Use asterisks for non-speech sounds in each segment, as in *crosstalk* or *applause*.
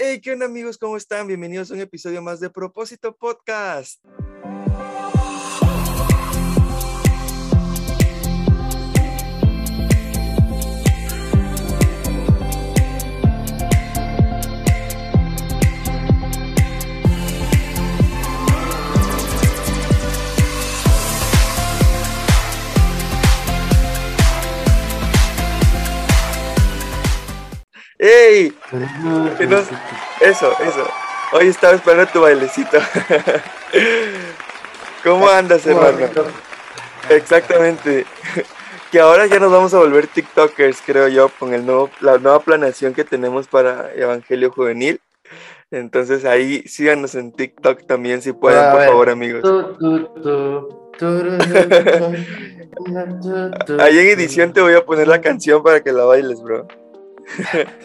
Hey, ¿qué onda amigos? ¿Cómo están? Bienvenidos a un episodio más de Propósito Podcast. ¡Ey! Que nos- Eso, eso. Hoy estaba esperando tu bailecito. ¿Cómo andas, hermano? Exactamente. Que ahora ya nos vamos a volver TikTokers, creo yo, con el nuevo, la nueva planeación que tenemos para Evangelio Juvenil. Entonces ahí síganos en TikTok también si pueden, por favor, amigos. Ahí en edición te voy a poner la canción para que la bailes, bro. *laughs*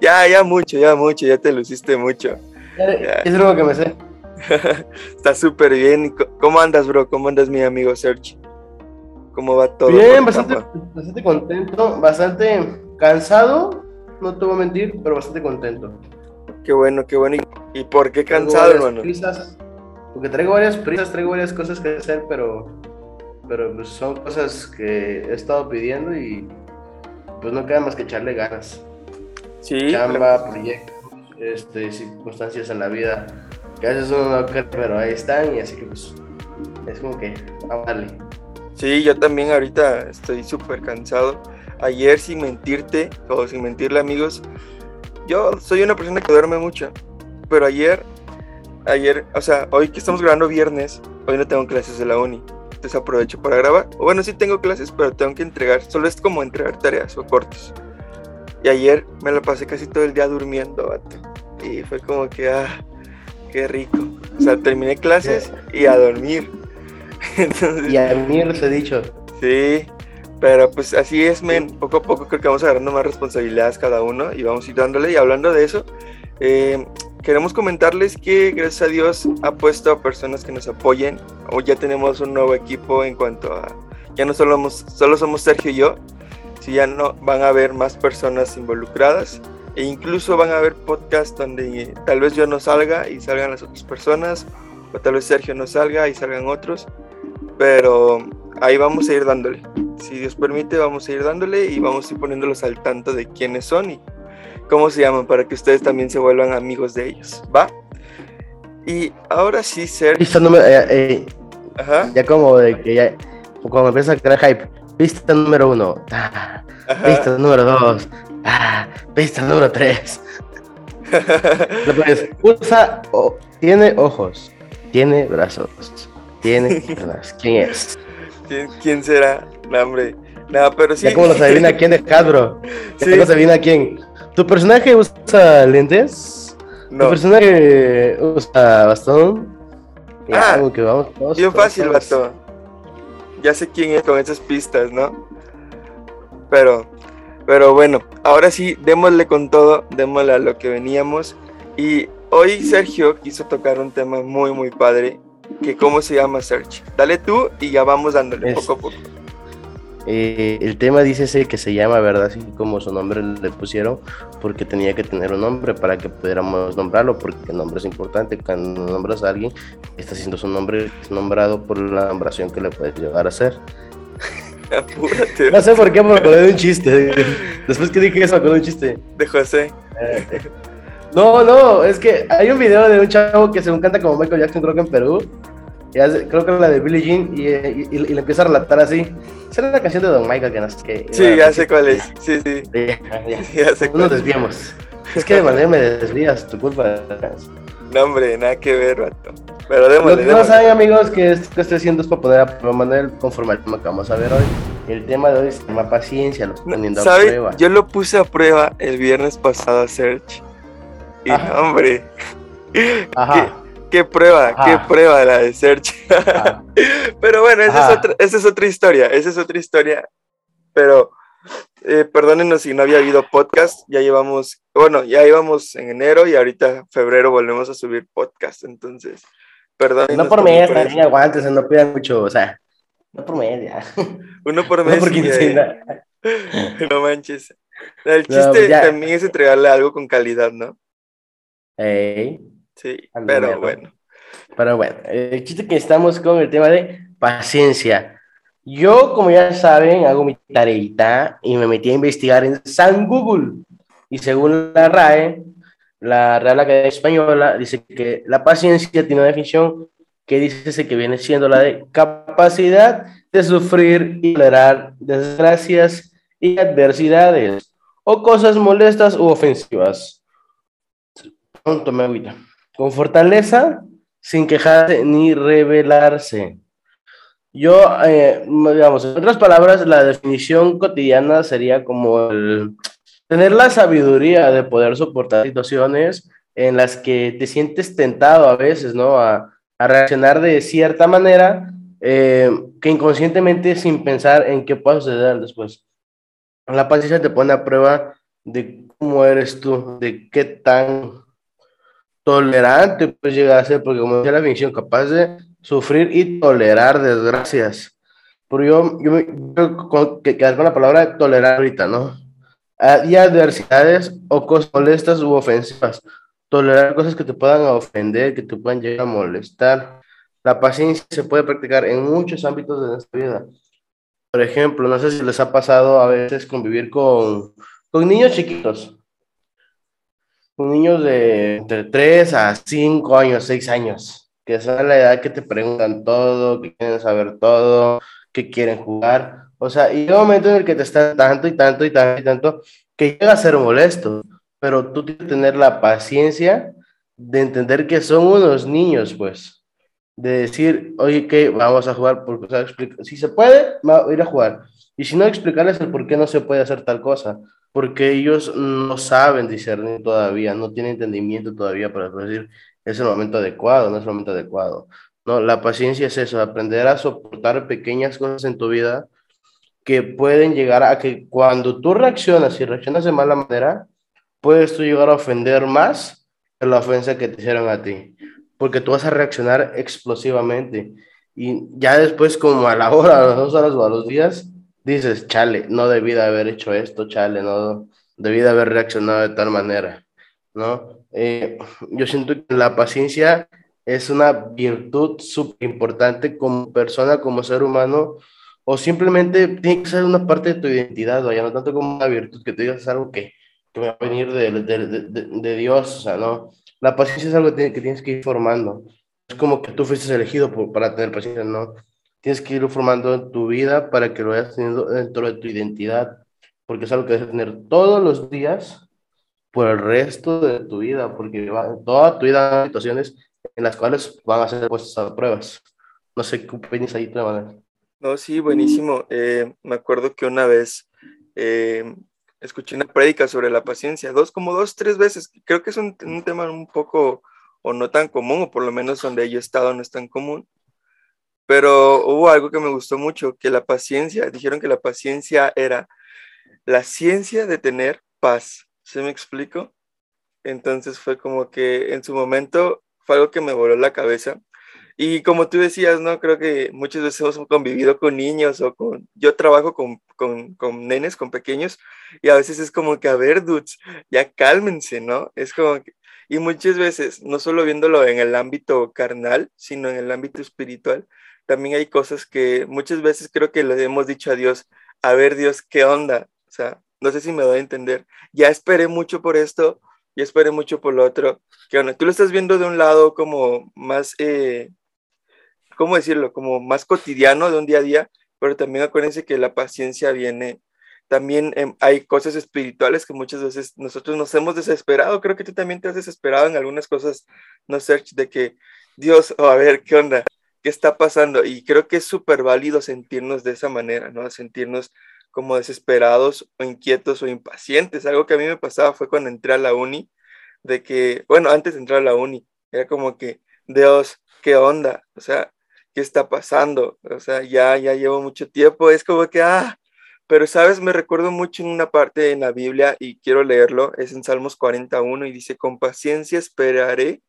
Ya, ya mucho, ya mucho, ya te luciste mucho. Es algo que me sé. *laughs* Está súper bien. ¿Cómo andas, bro? ¿Cómo andas, mi amigo Serge? ¿Cómo va todo? Bien, bastante, bastante contento, bastante cansado, no te voy a mentir, pero bastante contento. Qué bueno, qué bueno. ¿Y, y por qué cansado, hermano? prisas, porque traigo varias prisas, traigo varias cosas que hacer, pero, pero pues son cosas que he estado pidiendo y pues no queda más que echarle ganas. Sí, chamba, proyectos, este, circunstancias en la vida que a veces uno no cree, pero ahí están y así que pues es como que vamos a darle. sí, yo también ahorita estoy súper cansado. Ayer, sin mentirte, o sin mentirle, amigos, yo soy una persona que duerme mucho. Pero ayer, ayer, o sea, hoy que estamos grabando viernes, hoy no tengo clases de la uni. Entonces aprovecho para grabar. O bueno, sí tengo clases, pero tengo que entregar. Solo es como entregar tareas o cortes. Y ayer me la pasé casi todo el día durmiendo, vato. Y fue como que, ah, qué rico. O sea, terminé clases y a dormir. *laughs* Entonces, Y a mí les he dicho, sí, pero pues así es, men. Poco a poco creo que vamos agarrando más responsabilidades cada uno y vamos a ir dándole. Y hablando de eso, eh, queremos comentarles que gracias a Dios ha puesto a personas que nos apoyen. O ya tenemos un nuevo equipo en cuanto a. Ya no solo, somos- solo somos Sergio y yo, si ya no van a haber más personas involucradas. E incluso van a haber podcasts donde tal vez yo no salga y salgan las otras personas, o tal vez Sergio no salga y salgan otros, pero ahí vamos a ir dándole. Si Dios permite, vamos a ir dándole y vamos a ir poniéndolos al tanto de quiénes son y cómo se llaman para que ustedes también se vuelvan amigos de ellos, ¿va? Y ahora sí, Sergio, pista número, eh, eh, ajá, ya como de que ya, cuando empieza a crear hype, pista número uno, ah, pista número dos, ah, pista número tres. *laughs* Después, usa, o- tiene ojos, tiene brazos, tiene piernas. *laughs* ¿Quién es? ¿Quién, quién será? No, hombre. No, pero sí. Ya como los adivina quién de Hasbro. *laughs* Ya Sí. los adivina quién. ¿Tu personaje usa lentes? ¿Tu personaje usa bastón? Ya, Ah, como que vamos, vamos, bien fácil, vato. Ya sé quién es con esas pistas, ¿no? Pero, pero bueno, ahora sí, démosle con todo, démosle a lo que veníamos. Y hoy Sergio quiso tocar un tema muy, muy padre, que cómo se llama Sergio. Dale tú y ya vamos dándole Es- poco a poco. Eh, el tema dice ese que se llama, ¿verdad? Así como su nombre le pusieron, porque tenía que tener un nombre para que pudiéramos nombrarlo, porque el nombre es importante. Cuando nombras a alguien, está siendo su nombre nombrado por la nombración que le puedes llegar a hacer. Apúrate, No sé por qué me acordé de un chiste. Después que dije eso, me acordé de un chiste. de José. No, no, es que hay un video de un chavo que según canta como Michael Jackson, creo que en Perú. Creo que la de Billie Jean y, y- y- y le empieza a relatar así. Esa era la canción de Don Michael, que no sé qué. Sí, ya sé cuál es. Sí, sí. Ya, ya. *laughs* Ya sé No cuál nos es. desviamos. Es que de manera me desvías, tu culpa. No, hombre, nada que ver, vato. Pero Lo démosle, que no démosle. saben, amigos, que esto que estoy haciendo es para poner a prueba Manuel conforme al tema que vamos a ver hoy. El tema de hoy se llama paciencia, lo estoy poniendo a prueba. Yo lo puse a prueba el viernes pasado, Serge. Y Ajá. no, hombre, Ajá. *laughs* qué prueba, Ajá. qué prueba la de Serge. ajá. *laughs* Pero bueno, esa es, Ajá. otra, esa es otra historia, esa es otra historia. Pero eh, perdónenos si no había habido podcast, ya llevamos, bueno, ya íbamos en enero y ahorita febrero volvemos a subir podcast, entonces, perdónenos. No por mes, por también aguantes, no pidan mucho, o sea, no por mes, ya. Uno por *laughs* No mes. por de ahí- quincena. *laughs* no manches. El chiste también es entregarle algo con calidad, ¿no? Sí, pero bueno. Pero bueno, el chiste que estamos con el tema de paciencia. Yo, como ya saben, hago mi tareita y me metí a investigar en San Google. Y según la RAE, la Real Academia Española dice que la paciencia tiene una definición que dice que viene siendo la de capacidad de sufrir y tolerar desgracias y adversidades o cosas molestas u ofensivas. Con fortaleza, sin quejarse ni rebelarse. Yo, eh, digamos, en otras palabras, la definición cotidiana sería como tener la sabiduría de poder soportar situaciones en las que te sientes tentado a veces, ¿no? A, reaccionar de cierta manera eh, que inconscientemente sin pensar en qué puede suceder después. La paciencia te pone a prueba de cómo eres tú, de qué tan tolerante puedes llegar a ser, porque como decía la definición, capaz de sufrir y tolerar desgracias. Pero yo, yo me quiero quedar con la palabra tolerar ahorita, ¿no? Y adversidades o cosas molestas u ofensivas. Tolerar cosas que te puedan ofender, que te puedan llegar a molestar. La paciencia se puede practicar en muchos ámbitos de nuestra vida. Por ejemplo, no sé si les ha pasado a veces convivir con, con niños chiquitos. Niños de entre 3 a 5 años, 6 años que son la edad que te preguntan todo, que quieren saber todo, que quieren jugar. O sea, y hay un momento en el que te están tanto y tanto y tanto y tanto que llega a ser molesto, pero tú tienes que tener la paciencia de entender que son unos niños, pues, de decir, oye, que vamos a jugar, porque, si se puede, va a ir a jugar. Y si no, explicarles el por qué no se puede hacer tal cosa, porque ellos no saben discernir todavía, no tienen entendimiento todavía para decir, es el momento adecuado, no es el momento adecuado. No, la paciencia es eso, aprender a soportar pequeñas cosas en tu vida que pueden llegar a que cuando tú reaccionas y reaccionas de mala manera, puedes tú llegar a ofender más que la ofensa que te hicieron a ti, porque tú vas a reaccionar explosivamente y ya después como a la hora, a las dos horas o a los días, dices, chale, no debí de haber hecho esto, chale, no debí de haber reaccionado de tal manera, ¿no? Eh, yo siento que la paciencia es una virtud súper importante como persona, como ser humano, o simplemente tiene que ser una parte de tu identidad, vaya, no tanto como una virtud que te digas algo que, que va a venir de, de, de, de, Dios, o sea, no. La paciencia es algo que, tienes que ir formando. Es como que tú fuiste elegido para tener paciencia, ¿no? Tienes que ir formando en tu vida para que lo vayas teniendo dentro de tu identidad, porque es algo que debes tener todos los días por el resto de tu vida, porque toda tu vida hay situaciones en las cuales van a ser puestas a pruebas. No sé qué opinas ahí, manera. No, sí, buenísimo. Eh, me acuerdo que una vez eh, escuché una prédica sobre la paciencia, dos, como dos, tres veces. Creo que es un, un, tema un poco o no tan común, o por lo menos donde yo he estado no es tan común. Pero hubo algo que me gustó mucho, que la paciencia, dijeron que la paciencia era la ciencia de tener paz. ¿Se me explico? Entonces fue como que en su momento fue algo que me voló la cabeza. Y como tú decías, ¿no? Creo que muchas veces hemos convivido con niños o con... Yo trabajo con, con, con nenes, con pequeños, y a veces es como que, a ver, dudes, ya cálmense, ¿no? Es como que... Y muchas veces, no solo viéndolo en el ámbito carnal, sino en el ámbito espiritual, también hay cosas que muchas veces creo que le hemos dicho a Dios, a ver Dios, ¿qué onda? O sea, no sé si me doy a entender. Ya esperé mucho por esto, ya esperé mucho por lo otro. Que tú lo estás viendo de un lado como más, eh, ¿cómo decirlo? Como más cotidiano de un día a día, pero también acuérdense que la paciencia viene. También em, hay cosas espirituales que muchas veces nosotros nos hemos desesperado. Creo que tú también te has desesperado en algunas cosas, no sé, de que Dios, oh, a ver, ¿qué onda? ¿Qué está pasando? Y creo que es súper válido sentirnos de esa manera, ¿no? Sentirnos como desesperados o inquietos o impacientes. Algo que a mí me pasaba fue cuando entré a la uni, de que, bueno, antes de entrar a la uni, era como que, Dios, ¿qué onda? O sea, ¿qué está pasando? O sea, ya, ya llevo mucho tiempo, es como que, ah, pero sabes, me recuerdo mucho en una parte en la Biblia y quiero leerlo, es en Salmos 41 y dice, con paciencia esperaré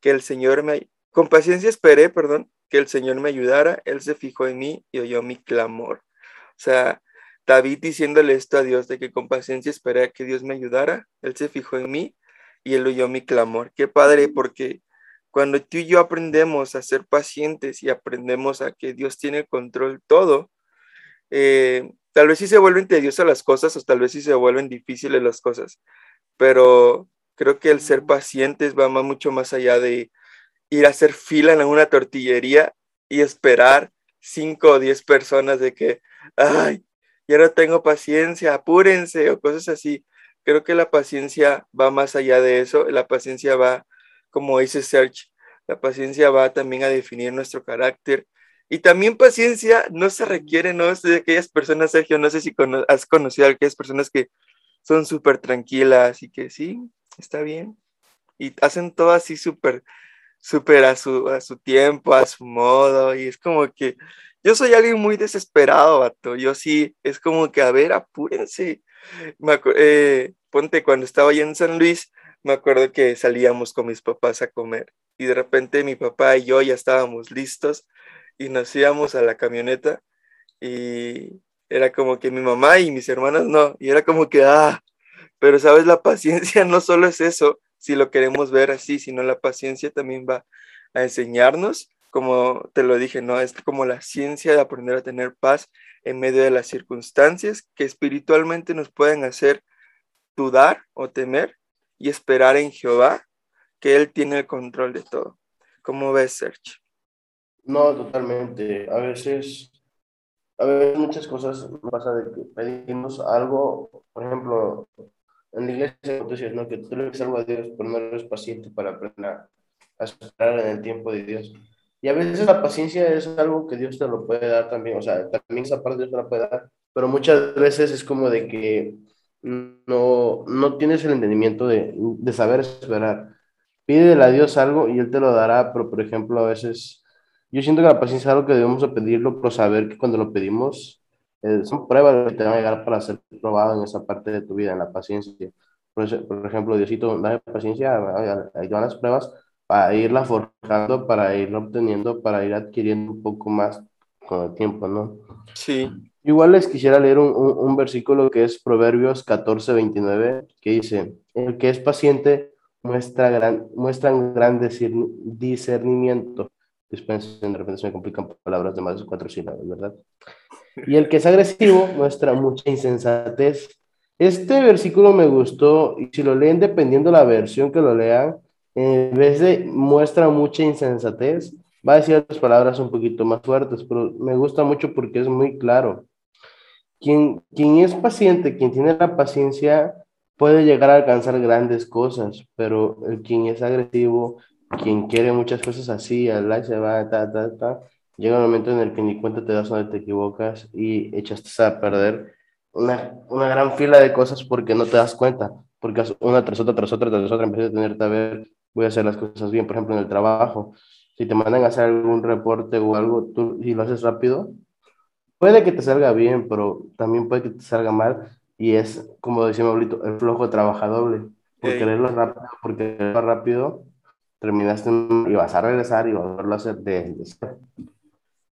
que el Señor me, con paciencia esperé, perdón, que el Señor me ayudara, Él se fijó en mí y oyó mi clamor. O sea, David diciéndole esto a Dios, de que con paciencia esperé a que Dios me ayudara, Él se fijó en mí y Él oyó mi clamor. Qué padre, porque cuando tú y yo aprendemos a ser pacientes y aprendemos a que Dios tiene control todo, eh, tal vez sí se vuelven tediosas las cosas o tal vez sí se vuelven difíciles las cosas, pero creo que el ser pacientes va mucho más allá de ir a hacer fila en una tortillería y esperar cinco o diez personas de que, ay, ya no tengo paciencia, apúrense o cosas así. Creo que la paciencia va más allá de eso, la paciencia va, como dice Serge, la paciencia va también a definir nuestro carácter. Y también paciencia no se requiere, ¿no? de aquellas personas, Sergio, no sé si has conocido a aquellas personas que son súper tranquilas y que sí, está bien. Y hacen todo así súper súper a su, a su tiempo, a su modo, y es como que yo soy alguien muy desesperado, vato, yo sí, es como que, a ver, apúrense. Me eh, ponte, cuando estaba allá en San Luis, me acuerdo que salíamos con mis papás a comer y de repente mi papá y yo ya estábamos listos y nos íbamos a la camioneta y era como que mi mamá y mis hermanas no, y era como que, ah, pero sabes, la paciencia *laughs* no solo es eso, si lo queremos ver así, sino la paciencia también va a enseñarnos, como te lo dije, ¿no? Es como la ciencia de aprender a tener paz en medio de las circunstancias que espiritualmente nos pueden hacer dudar o temer y esperar en Jehová, que Él tiene el control de todo. ¿Cómo ves, Sergio? No, totalmente. A veces, a veces muchas cosas pasa de que pedimos algo, por ejemplo, en la iglesia tú ¿no? que tú le algo a Dios, pero no eres paciente para aprender a esperar en el tiempo de Dios. Y a veces la paciencia es algo que Dios te lo puede dar también, o sea, también esa parte Dios te la puede dar, pero muchas veces es como de que no, no tienes el entendimiento de, de saber esperar. Pídele a Dios algo y Él te lo dará, pero por ejemplo, a veces yo siento que la paciencia es algo que debemos pedirlo, pero saber que cuando lo pedimos eh, son pruebas que te van a llegar para ser probado en esa parte de tu vida, en la paciencia. Por, por ejemplo, Diosito, dame paciencia, ahí van las pruebas para irla forjando, para irla obteniendo, para ir adquiriendo un poco más con el tiempo, ¿no? Sí. Igual les quisiera leer un, un, versículo que es Proverbios 14, 29, que dice, el que es paciente muestra gran, muestra un gran discernimiento. Dispensen, de repente se me complican palabras de más de cuatro sílabas, ¿verdad? Y el que es agresivo muestra mucha insensatez. Este versículo me gustó y si lo leen dependiendo la versión que lo lean, en vez de muestra mucha insensatez, va a decir las palabras un poquito más fuertes, pero me gusta mucho porque es muy claro. Quien, quien es paciente, quien tiene la paciencia, puede llegar a alcanzar grandes cosas, pero el quien es agresivo, quien quiere muchas cosas así, al se va, ta, ta, ta, llega un momento en el que ni cuenta te das donde te equivocas y echaste a perder una, una gran fila de cosas porque no te das cuenta, porque una tras otra, tras otra, tras otra, empiezas a tenerte a ver, voy a hacer las cosas bien, por ejemplo, en el trabajo. Si te mandan a hacer algún reporte o algo, tú si lo haces rápido, puede que te salga bien, pero también puede que te salga mal. Y es, como decía mi abuelito, el flojo trabaja doble. Por quererlo rápido, porque rápido, terminaste y vas a regresar y volverlo a hacer de,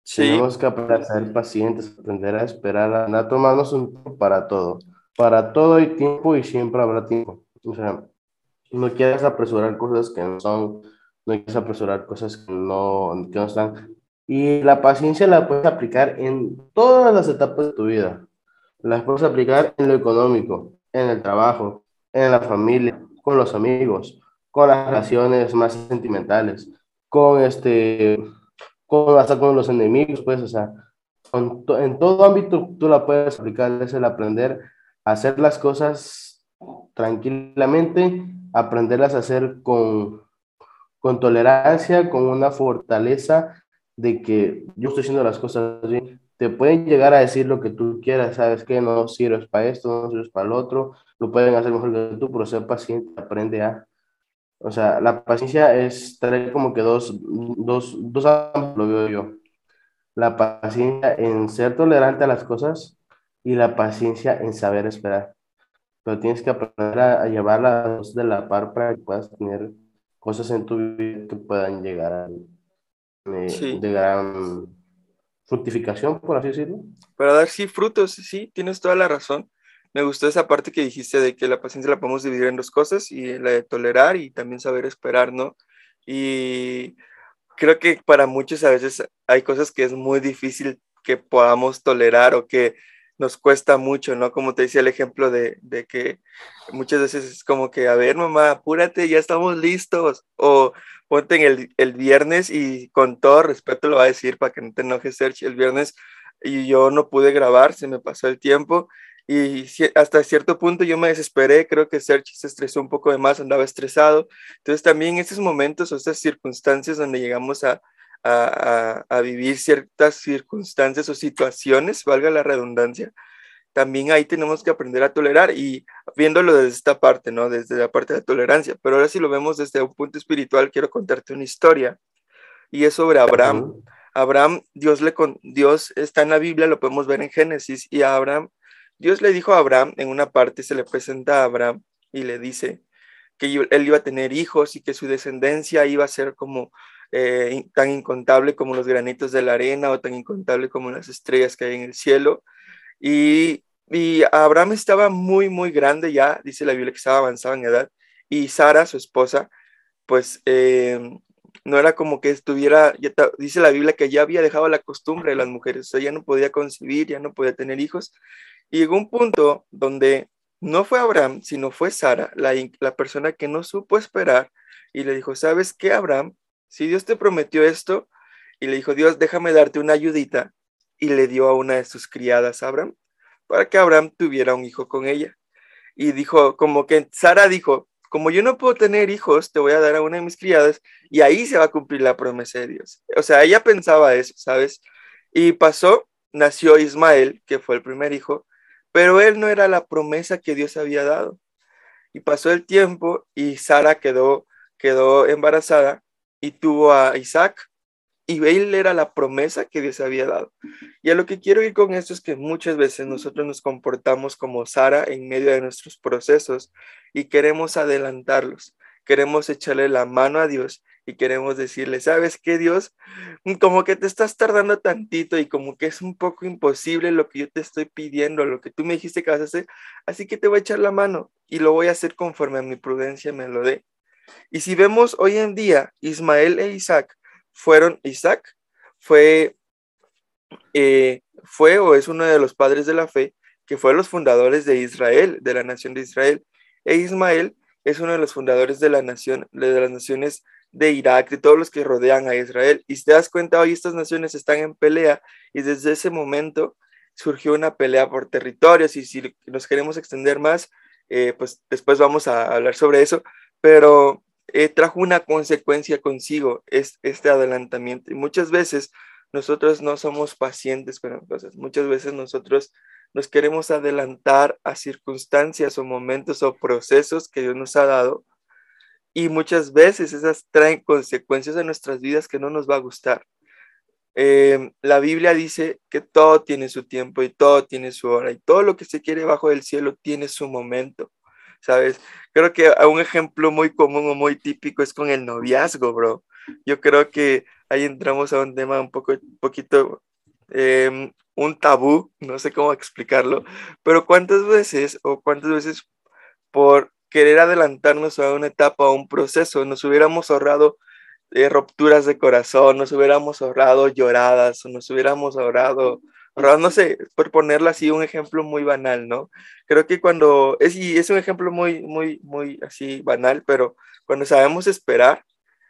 de tenemos que aprender pacientes, aprender a esperar, a, tomarnos un tiempo para todo. Para todo hay tiempo y siempre habrá tiempo. O sea, no quieras apresurar cosas que no son, no quieras apresurar cosas que no, que no están. Y la paciencia la puedes aplicar en todas las etapas de tu vida. La puedes aplicar en lo económico, en el trabajo, en la familia, con los amigos, con las relaciones más sentimentales, con este hasta con los enemigos, pues, o sea, en todo ámbito tú la puedes aplicar, es el aprender a hacer las cosas tranquilamente, aprenderlas a hacer con, con tolerancia, con una fortaleza de que yo estoy haciendo las cosas bien. Te pueden llegar a decir lo que tú quieras, sabes que no sirves para esto, no sirves para el otro, lo pueden hacer mejor que tú, pero ser paciente, aprende a o sea, la paciencia es traer como que dos, dos, dos lo veo yo. La paciencia en ser tolerante a las cosas y la paciencia en saber esperar. Pero tienes que aprender a, llevar las de la par para que puedas tener cosas en tu vida que puedan llegar a, eh, de gran fructificación, por así decirlo. Para dar, sí, frutos, sí, tienes toda la razón. Me gustó esa parte que dijiste de que la paciencia la podemos dividir en dos cosas, y la de tolerar y también saber esperar, ¿no? Y creo que para muchos a veces hay cosas que es muy difícil que podamos tolerar o que nos cuesta mucho, ¿no? Como te decía el ejemplo de, de, que muchas veces es como que, a ver, mamá, apúrate, ya estamos listos. O ponte en el, el viernes y con todo respeto lo va a decir para que no te enojes, Sergio, el viernes y yo no pude grabar, se me pasó el tiempo y hasta cierto punto yo me desesperé, creo que Sergio se estresó un poco de más, andaba estresado. Entonces también esos momentos o estas circunstancias donde llegamos a, a, a, vivir ciertas circunstancias o situaciones, valga la redundancia, también ahí tenemos que aprender a tolerar y viéndolo desde esta parte, ¿no? Desde la parte de la tolerancia. Pero ahora si lo vemos desde un punto espiritual, quiero contarte una historia y es sobre Abraham. Abraham, Dios, le con, Dios está en la Biblia, lo podemos ver en Génesis y Abraham, Dios le dijo a Abraham, en una parte se le presenta a Abraham y le dice que él iba a tener hijos y que su descendencia iba a ser como eh, tan incontable como los granitos de la arena o tan incontable como las estrellas que hay en el cielo. Y, y Abraham estaba muy, muy grande ya, dice la Biblia que estaba avanzado en edad, y Sara, su esposa, pues eh, no era como que estuviera, ya dice la Biblia que ya había dejado la costumbre de las mujeres, o sea, ya no podía concebir, ya no podía tener hijos, y llegó un punto donde no fue Abraham, sino fue Sara, la, la persona que no supo esperar, y le dijo, ¿sabes qué, Abraham? Si Dios te prometió esto y le dijo, Dios, déjame darte una ayudita, y le dio a una de sus criadas Abraham, para que Abraham tuviera un hijo con ella. Y dijo, como que Sara dijo, como yo no puedo tener hijos, te voy a dar a una de mis criadas y ahí se va a cumplir la promesa de Dios. O sea, ella pensaba eso, ¿sabes? Y pasó, nació Ismael, que fue el primer hijo, pero él no era la promesa que Dios había dado. Y pasó el tiempo y Sara quedó, quedó embarazada y tuvo a Isaac, y él era la promesa que Dios había dado. Y a lo que quiero ir con esto es que muchas veces nosotros nos comportamos como Sara en medio de nuestros procesos y queremos adelantarlos, queremos echarle la mano a Dios y queremos decirle, ¿sabes qué, Dios? Como que te estás tardando tantito y como que es un poco imposible lo que yo te estoy pidiendo, lo que tú me dijiste que vas a hacer, así que te voy a echar la mano y lo voy a hacer conforme a mi prudencia me lo dé. Y si vemos hoy en día, Ismael e Isaac fueron, Isaac fue, eh, fue o es uno de los padres de la fe, que fue los fundadores de Israel, de la nación de Israel, e Ismael es uno de los fundadores de la nación, de las naciones de Irak, de todos los que rodean a Israel. Y si te das cuenta, hoy estas naciones están en pelea y desde ese momento surgió una pelea por territorios. Y si nos queremos extender más, eh, pues después vamos a hablar sobre eso, pero eh, trajo una consecuencia consigo es, este adelantamiento. Y muchas veces nosotros no somos pacientes con las cosas. Muchas veces nosotros nos queremos adelantar a circunstancias o momentos o procesos que Dios nos ha dado. Y muchas veces esas traen consecuencias en nuestras vidas que no nos va a gustar. Eh, la Biblia dice que todo tiene su tiempo y todo tiene su hora y todo lo que se quiere bajo el cielo tiene su momento. ¿Sabes? Creo que un ejemplo muy común o muy típico es con el noviazgo, bro. Yo creo que ahí entramos a un tema un poco, poquito, em, un tabú, no sé cómo explicarlo, pero cuántas veces o cuántas veces por querer adelantarnos a una etapa o un proceso nos hubiéramos ahorrado eh, rupturas de corazón, nos hubiéramos ahorrado lloradas, nos hubiéramos ahorrado no sé, por ponerlo así, un ejemplo muy banal, ¿no? Creo que cuando, es, y es un ejemplo muy, muy, muy así banal, pero cuando sabemos esperar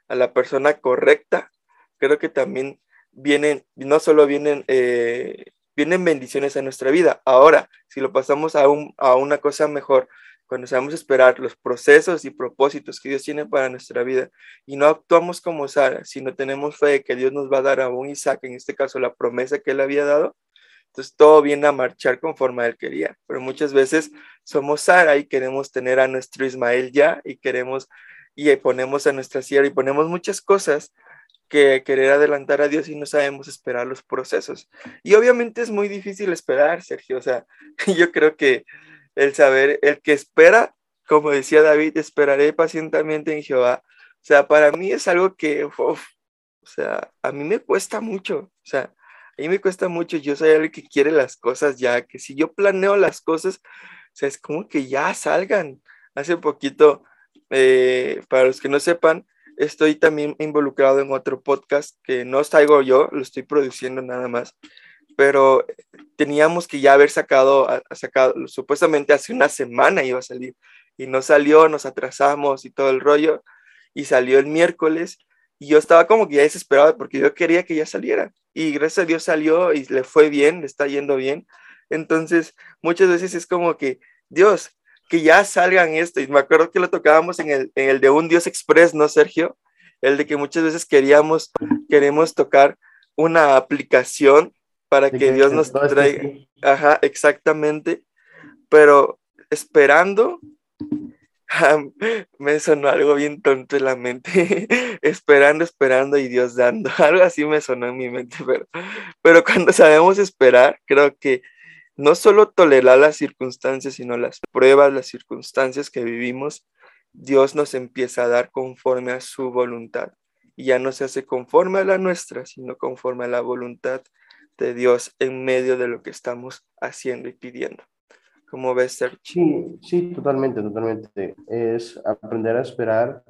a la persona correcta, creo que también vienen, no solo vienen, eh, vienen bendiciones a nuestra vida. Ahora, si lo pasamos a, un, a una cosa mejor, cuando sabemos esperar los procesos y propósitos que Dios tiene para nuestra vida y no actuamos como Sara, si no tenemos fe de que Dios nos va a dar a un Isaac, en este caso la promesa que él había dado, entonces todo viene a marchar conforme él quería. Pero muchas veces somos Sara y queremos tener a nuestro Ismael ya y queremos y ponemos a nuestra sierra y ponemos muchas cosas que querer adelantar a Dios y no sabemos esperar los procesos. Y obviamente es muy difícil esperar, Sergio. O sea, *laughs* yo creo que el saber, el que espera, como decía David, esperaré pacientemente en Jehová. O sea, para mí es algo que, o sea, a mí me cuesta mucho. O sea, A me cuesta mucho, yo soy alguien que quiere las cosas ya, que si yo planeo las cosas, o sea, es como que ya salgan. Hace poquito, eh, para los que no sepan, estoy también involucrado en otro podcast que no traigo yo, lo estoy produciendo nada más, pero teníamos que ya haber sacado, sacado, supuestamente hace una semana iba a salir y no salió, nos atrasamos y todo el rollo y salió el miércoles y yo estaba como que ya desesperado porque yo quería que ya saliera y gracias a Dios salió y le fue bien, le está yendo bien. Entonces, muchas veces es como que, Dios, que ya salgan esto. Y me acuerdo que lo tocábamos en el, en el de Un Dios Express, ¿no, Sergio? El de que muchas veces queríamos, queremos tocar una aplicación para que Dios nos traiga. Ajá, exactamente. Pero esperando, me sonó algo bien tonto en la mente. *laughs* esperando, esperando y Dios dando. *laughs* Algo así me sonó en mi mente, pero, pero cuando sabemos esperar, creo que no solo tolerar las circunstancias, sino las pruebas, las circunstancias que vivimos, Dios nos empieza a dar conforme a su voluntad. Y ya no se hace conforme a la nuestra, sino conforme a la voluntad de Dios en medio de lo que estamos haciendo y pidiendo. ¿Cómo ves, Sergio? Sí, sí, totalmente, totalmente. Es aprender a esperar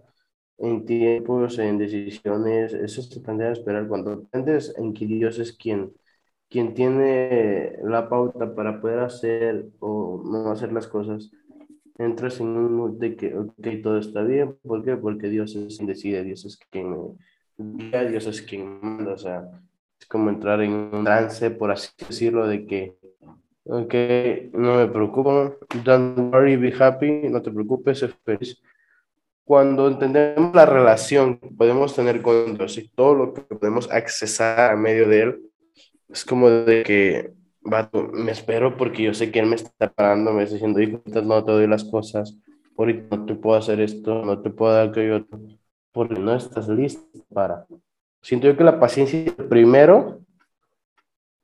en tiempos, en decisiones, eso es aprender a esperar cuando aprendes en que Dios es quien quien tiene la pauta para poder hacer o no hacer las cosas, entras en un mood de que, ok, todo está bien. ¿Por qué? Porque Dios es quien decide, Dios es quien guía, Dios es quien manda. O sea, es como entrar en un trance, por así decirlo, de que, ok, no me preocupo, don't worry, be happy, no te preocupes, sé feliz. Cuando entendemos la relación que podemos tener con Dios y todo lo que podemos accesar a medio de Él, es como de que, me espero porque yo sé que él me está parando, me está diciendo, hijo, no te doy las cosas, ahorita no te puedo hacer esto, no te puedo dar aquello porque no estás listo para. Siento yo que la paciencia es primero,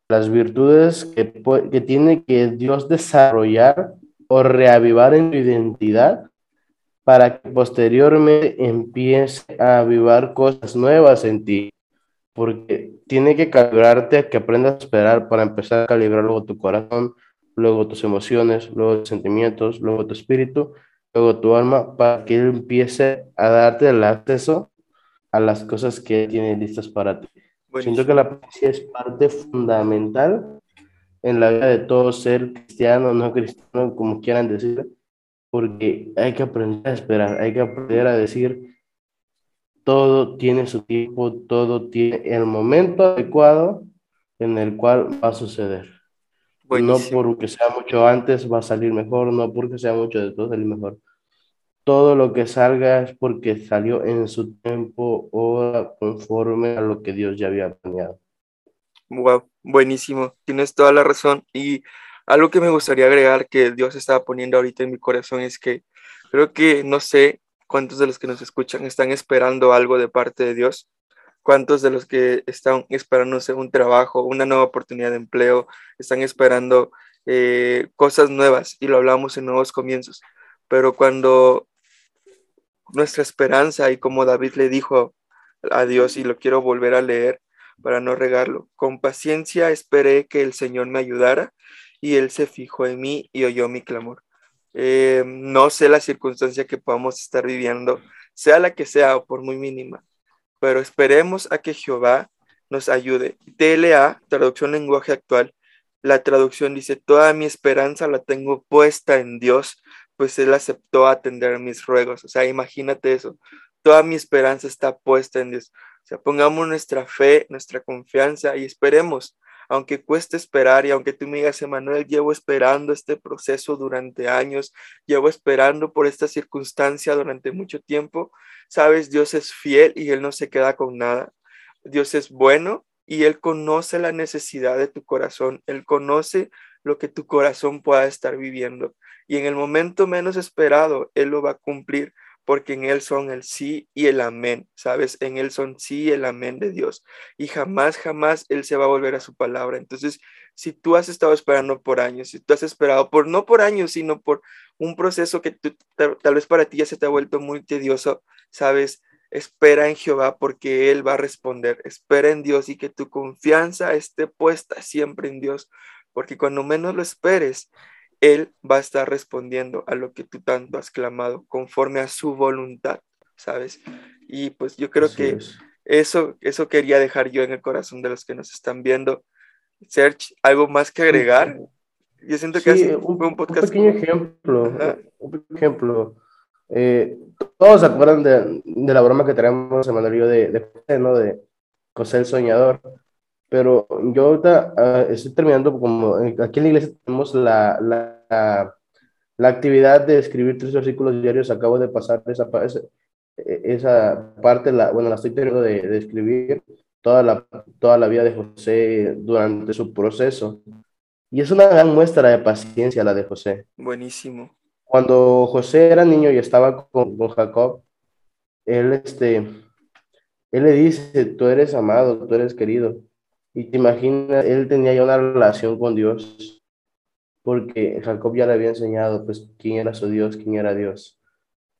las virtudes que, que tiene que Dios desarrollar o reavivar en tu identidad para que posteriormente empiece a avivar cosas nuevas en ti porque tiene que calibrarte que aprendas a esperar para empezar a calibrar luego tu corazón, luego tus emociones, luego tus sentimientos, luego tu espíritu, luego tu alma, para que él empiece a darte el acceso a las cosas que tiene listas para ti. Siento que la paciencia es parte fundamental en la vida de todo ser cristiano, no cristiano, como quieran decir, porque hay que aprender a esperar, hay que aprender a decir, todo tiene su tiempo, todo tiene el momento adecuado en el cual va a suceder. No porque sea mucho antes va a salir mejor, no porque sea mucho después salir mejor. Todo lo que salga es porque salió en su tiempo o conforme a lo que Dios ya había planeado. Wow, buenísimo, tienes toda la razón. Y algo que me gustaría agregar que Dios estaba poniendo ahorita en mi corazón es que creo que, no sé, ¿Cuántos de los que nos escuchan están esperando algo de parte de Dios? ¿Cuántos de los que están esperando un trabajo, una nueva oportunidad de empleo, están esperando eh, cosas nuevas? Y lo hablamos en nuevos comienzos. Pero cuando nuestra esperanza, y como David le dijo a Dios, y lo quiero volver a leer para no regarlo, con paciencia esperé que el Señor me ayudara, y Él se fijó en mí y oyó mi clamor. Eh, no sé la circunstancia que podamos estar viviendo, sea la que sea o por muy mínima, pero esperemos a que Jehová nos ayude. TLA, traducción lenguaje actual, la traducción dice, toda mi esperanza la tengo puesta en Dios, pues Él aceptó atender mis ruegos. O sea, imagínate eso, toda mi esperanza está puesta en Dios. O sea, pongamos nuestra fe, nuestra confianza y esperemos aunque cueste esperar y aunque tú me digas, Emanuel, llevo esperando este proceso durante años, llevo esperando por esta circunstancia durante mucho tiempo, sabes, Dios es fiel y Él no se queda con nada. Dios es bueno y Él conoce la necesidad de tu corazón, Él conoce lo que tu corazón pueda estar viviendo. Y en el momento menos esperado, Él lo va a cumplir porque en Él son el sí y el amén, ¿sabes? En Él son sí y el amén de Dios. Y jamás, jamás Él se va a volver a su palabra. Entonces, si tú has estado esperando por años, si tú has esperado por, no por años, sino por un proceso que tal vez para ti ya se te ha vuelto muy tedioso, ¿sabes? espera en Jehová porque Él va a responder, espera en Dios y que tu confianza esté puesta siempre en Dios, porque cuando menos lo esperes, Él va a estar respondiendo a lo que tú tanto has clamado, conforme a su voluntad, ¿sabes? Y pues yo creo que eso, eso quería dejar yo en el corazón de los que nos están viendo. Serge, ¿algo más que agregar? Yo siento que sí, un, un, podcast. Un pequeño ejemplo, un ejemplo. Eh, todos se acuerdan de, de, la broma que tenemos Emanuel y yo de, ¿no? De José el Soñador. Pero yo ahorita uh, estoy terminando, como aquí en la iglesia tenemos la, la, la, actividad de escribir tres versículos diarios. Acabo de pasar esa, esa, esa parte, la, bueno, la estoy terminando de, de escribir toda la, toda la vida de José durante su proceso. Y es una gran muestra de paciencia la de José. Buenísimo. Cuando José era niño y estaba con, con Jacob, él, este, él le dice, tú eres amado, tú eres querido. Y te imaginas, él tenía ya una relación con Dios, porque Jacob ya le había enseñado, pues, quién era su Dios, quién era Dios.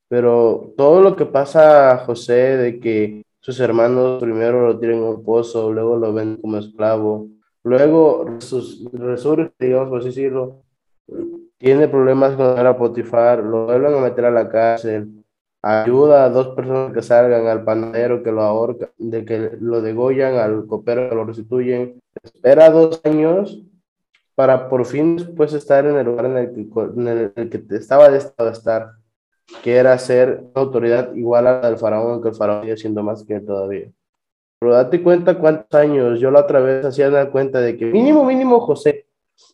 Pero todo lo que pasa a José, de que sus hermanos primero lo tienen en un pozo, luego lo ven como esclavo, luego resurge, digamos por así decirlo, tiene problemas con el Potifar, lo vuelven a meter a la cárcel, ayuda a dos personas que salgan, al panadero que lo ahorca, de que lo degollan, al copero que lo restituyen, espera dos años para por fin después estar en el lugar en el que, en estaba destinado a estar que era ser una autoridad igual a la del faraón, que el faraón sigue siendo más que todavía. Pero date cuenta cuántos años, yo la otra vez hacía dar cuenta de que mínimo, mínimo José,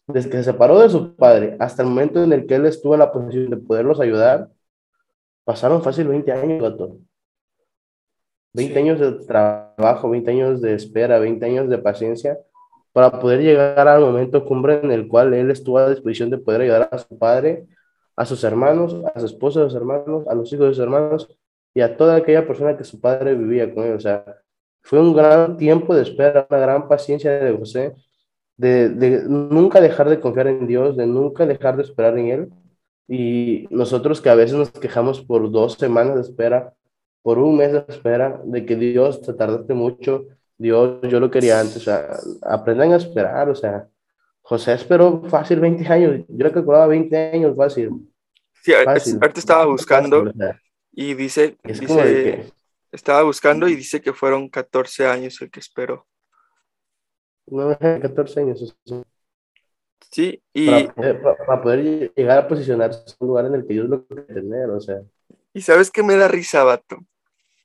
desde que se separó de su padre hasta el momento en el que él estuvo en la posición de poderlos ayudar, pasaron fácil 20 años, gato. 20 años de trabajo, 20 años de espera, 20 años de paciencia para poder llegar al momento cumbre en el cual él estuvo a disposición de poder ayudar a su padre a sus hermanos, a su esposa de sus hermanos, a los hijos de sus hermanos y a toda aquella persona que su padre vivía con él. O sea, fue un gran tiempo de espera, una gran paciencia de José, de, de nunca dejar de confiar en Dios, de nunca dejar de esperar en Él. Y nosotros que a veces nos quejamos por dos semanas de espera, por un mes de espera, de que Dios te tardaste mucho, Dios, yo lo quería antes, o sea, aprendan a esperar, o sea, José esperó fácil 20 años. Yo le calculaba 20 años fácil. Sí, ahorita estaba buscando y dice, dice estaba buscando y dice que fueron 14 años el que esperó. No, 14 años. Sí, y... Para poder, llegar a posicionarse en un lugar en el que Dios lo quiere tener, o sea. Y sabes qué me da risa, vato.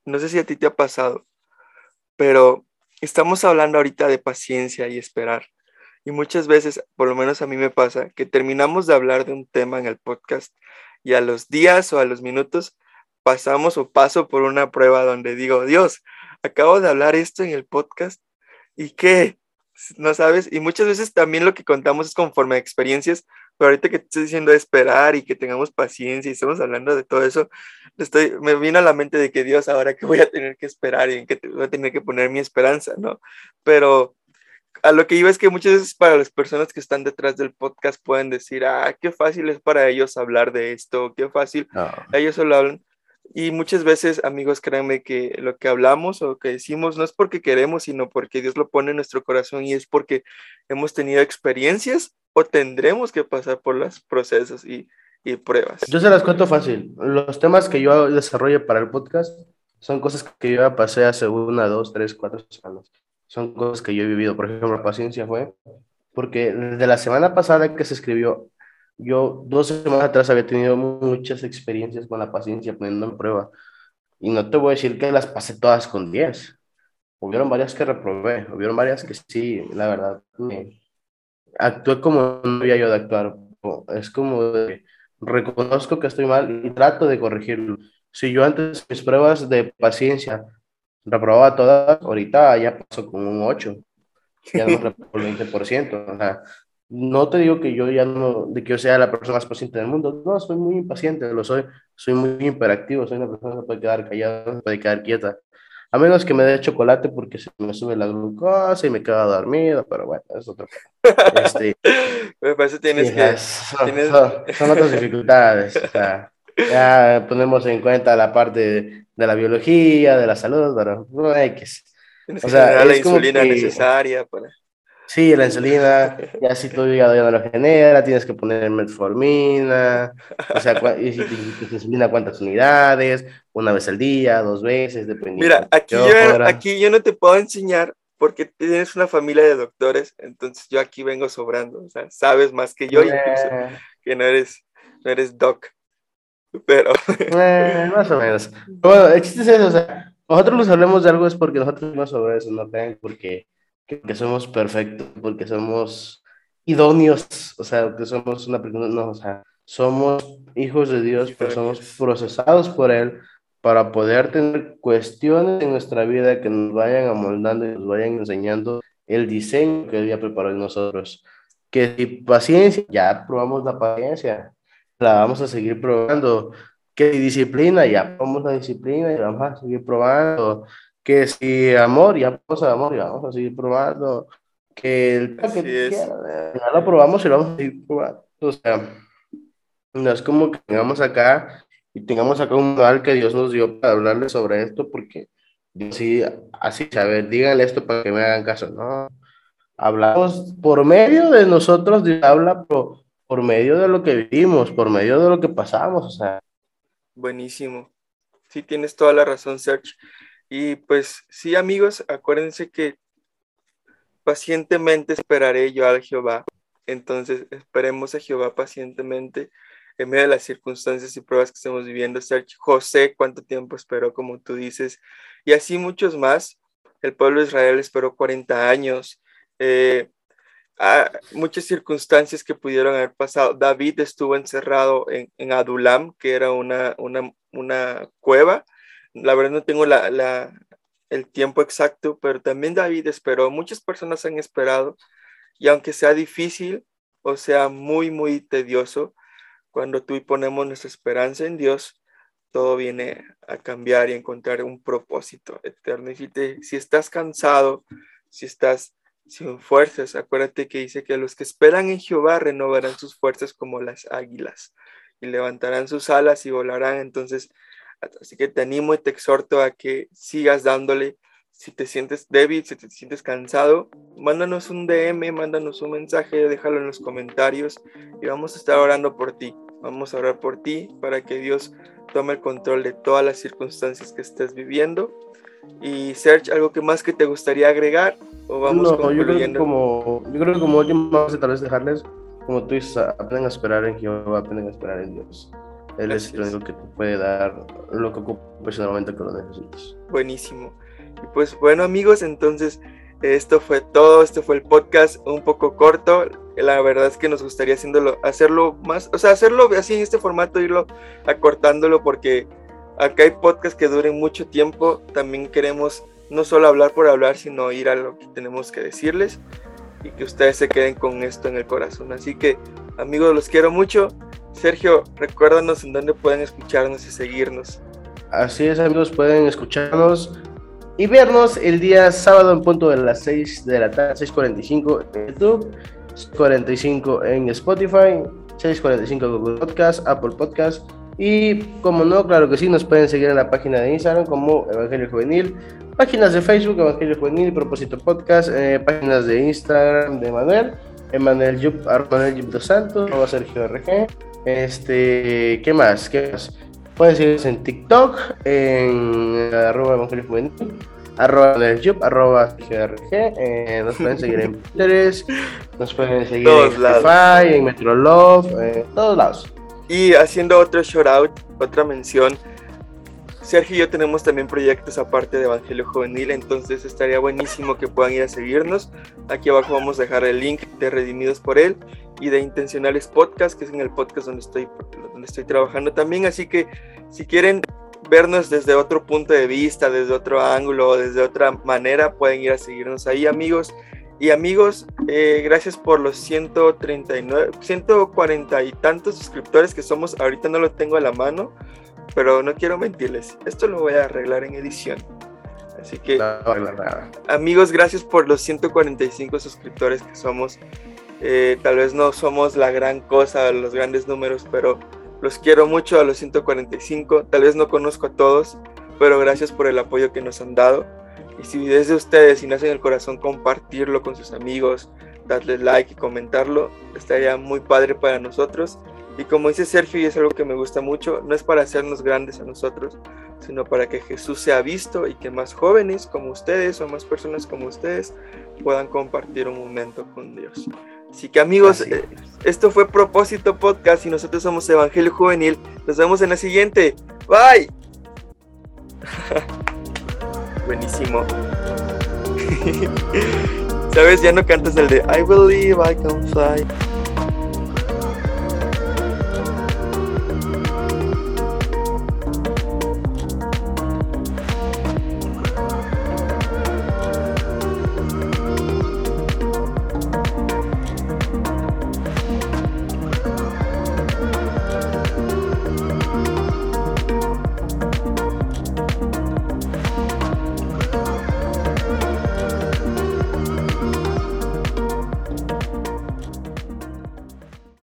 No sé si a ti te ha pasado, pero estamos hablando ahorita de paciencia y esperar. Y muchas veces, por lo menos a mí me pasa, que terminamos de hablar de un tema en el podcast y a los días o a los minutos pasamos o paso por una prueba donde digo, Dios, acabo de hablar esto en el podcast y qué, no sabes, y muchas veces también lo que contamos es conforme a experiencias, pero ahorita que te estoy diciendo esperar y que tengamos paciencia y estamos hablando de todo eso, estoy, me vino a la mente de que Dios, ahora que voy a tener que esperar y en que voy a tener que poner mi esperanza, ¿no? Pero a lo que iba es que muchas veces para las personas que están detrás del podcast pueden decir, ah, qué fácil es para ellos hablar de esto, qué fácil, ellos solo hablan. Y muchas veces, amigos, créanme que lo que hablamos o que decimos no es porque queremos, sino porque Dios lo pone en nuestro corazón y es porque hemos tenido experiencias o tendremos que pasar por los procesos y, y pruebas. Yo se las cuento fácil. Los temas que yo desarrollo para el podcast son cosas que yo ya pasé hace una, dos, tres, cuatro semanas son cosas que yo he vivido. Por ejemplo, la paciencia fue porque desde la semana pasada que se escribió, yo dos semanas atrás había tenido muchas experiencias con la paciencia poniendo en prueba. Y no te voy a decir que las pasé todas con 10. Hubieron varias que reprobé, hubieron varias que sí, la verdad, me actué como no había yo de actuar. Es como de, reconozco que estoy mal y trato de corregirlo. Si yo antes mis pruebas de paciencia reprobaba todas, ahorita ya pasó con un 8, ya no reprobó el 20%. O sea, no te digo que yo ya no, de que yo sea la persona más paciente del mundo, no, soy muy impaciente, lo soy, soy muy imperactivo, soy una persona que puede quedar callada, puede quedar quieta. A menos que me dé chocolate porque se me sube la glucosa y me queda dormido, pero bueno, es otro. Este, *laughs* me parece tienes que... Son, tienes... son, otras dificultades. O sea, Ya ponemos en cuenta la parte de, la biología, de la salud, pero no hay que... O sea, la insulina necesaria para... Sí, la insulina, ya si tu hígado ya no lo genera, tienes que poner metformina, o sea, y si insulina cuántas unidades, una vez al día, dos veces, dependiendo. Mira, aquí yo, aquí yo no te puedo enseñar porque tienes una familia de doctores, entonces yo aquí vengo sobrando, o sea, sabes más que yo, incluso, eh. que no eres, no eres doc, pero... *laughs* Eh, más o menos. Bueno, el chiste es eso, o sea, nosotros nos hablemos de algo es porque nosotros no sobre eso, no creen porque que somos perfectos, porque somos idóneos, o sea, que somos una persona, no, o sea, somos hijos de Dios, pero somos procesados por Él para poder tener cuestiones en nuestra vida que nos vayan amoldando y nos vayan enseñando el diseño que Dios preparado en nosotros. Que si paciencia, ya probamos la paciencia, la vamos a seguir probando. Que disciplina, ya probamos la disciplina y la vamos a seguir probando que si amor, ya vamos a amor, y vamos a seguir probando, que el que ya lo probamos y lo vamos a seguir probando. O sea, no es como que tengamos acá y tengamos acá un manual que Dios nos dio para hablarle sobre esto, porque sí, así, a ver, díganle esto para que me hagan caso, ¿no? Hablamos por medio de nosotros, Dios habla por, por medio de lo que vivimos, por medio de lo que pasamos, o sea. Buenísimo. Sí, tienes toda la razón, Sergio. Y pues sí, amigos, acuérdense que pacientemente esperaré yo al Jehová. Entonces, esperemos a Jehová pacientemente en medio de las circunstancias y pruebas que estamos viviendo. José, cuánto tiempo esperó, como tú dices, y así muchos más. El pueblo de Israel esperó 40 años. Eh, muchas circunstancias que pudieron haber pasado. David estuvo encerrado en, en Adulam, que era una, una, una cueva, la verdad no tengo la, el tiempo exacto, pero también David esperó. Muchas personas han esperado y aunque sea difícil o sea muy, muy tedioso, cuando tú y ponemos nuestra esperanza en Dios, todo viene a cambiar y encontrar un propósito eterno. Y si, si estás cansado, si estás sin fuerzas, acuérdate que dice que los que esperan en Jehová renovarán sus fuerzas como las águilas y levantarán sus alas y volarán. Entonces, Así que te animo y te exhorto a que sigas dándole. Si te sientes débil, si te sientes cansado, mándanos un DM, mándanos un mensaje, déjalo en los comentarios y vamos a estar orando por ti. Vamos a orar por ti para que Dios tome el control de todas las circunstancias que estés viviendo. Y Serge, ¿algo que más que te gustaría agregar? ¿O vamos no, yo creo que como, yo creo que como último, tal vez dejarles, como tú dices, aprenden a esperar en Jehová, aprenden a esperar en Dios. Él es el único que te puede dar lo que ocupa personalmente que lo necesitas. Buenísimo. Y pues bueno amigos, entonces esto fue todo, este fue el podcast un poco corto. La verdad es que nos gustaría haciéndolo, hacerlo más, o sea, hacerlo así en este formato, irlo acortándolo porque acá hay podcasts que duren mucho tiempo. También queremos no solo hablar por hablar, sino ir a lo que tenemos que decirles y que ustedes se queden con esto en el corazón. Así que amigos, los quiero mucho. Sergio, recuérdanos en dónde pueden escucharnos y seguirnos. Así es, amigos, pueden escucharnos y vernos el día sábado en punto de las 6 de la tarde, 6.45 en YouTube, 6.45 en Spotify, 6.45 Google Podcast, Apple Podcast y como no, claro que sí, nos pueden seguir en la página de Instagram como Evangelio Juvenil, páginas de Facebook Evangelio Juvenil, Propósito Podcast, eh, páginas de Instagram de Manuel, Emanuel Yup, Manuel Yup dos Santos, Sergio RG, este, ¿qué más? ¿Qué más? Pueden seguirnos en TikTok, en arroba Evangelio Juvenil, arroba en el YouTube, arroba GRG, eh, nos pueden seguir en *laughs* Pinterest, nos pueden seguir en Spotify, en Metrolove, en todos lados. Y haciendo otro shout out, otra mención, Sergio y yo tenemos también proyectos aparte de Evangelio Juvenil, entonces estaría buenísimo que puedan ir a seguirnos. Aquí abajo vamos a dejar el link de Redimidos por Él y de Intencionales Podcast, que es en el podcast donde estoy, donde estoy trabajando también. Así que si quieren vernos desde otro punto de vista, desde otro ángulo, desde otra manera, pueden ir a seguirnos ahí, amigos. Y amigos, eh, gracias por los 139, 140 y tantos suscriptores que somos. Ahorita no lo tengo a la mano pero no quiero mentirles, esto lo voy a arreglar en edición. Así que, amigos, gracias por los 145 suscriptores que somos. Eh, tal vez no somos la gran cosa, los grandes números, pero Los quiero mucho a los 145. Tal vez no conozco a todos, pero gracias por el apoyo que nos han dado. Y si desde ustedes y nace en el corazón compartirlo con sus amigos, darle like y comentarlo, estaría muy padre para nosotros. Y como dice Sergio, y es algo que me gusta mucho, no es para hacernos grandes a nosotros, sino para que Jesús sea visto y que más jóvenes como ustedes o más personas como ustedes puedan compartir un momento con Dios. Así que amigos, eh, esto fue Propósito Podcast y nosotros somos Evangelio Juvenil. Nos vemos en la siguiente. Bye. *laughs* Buenísimo. *laughs* ¿Sabes? Ya no cantas el de I believe I can fly.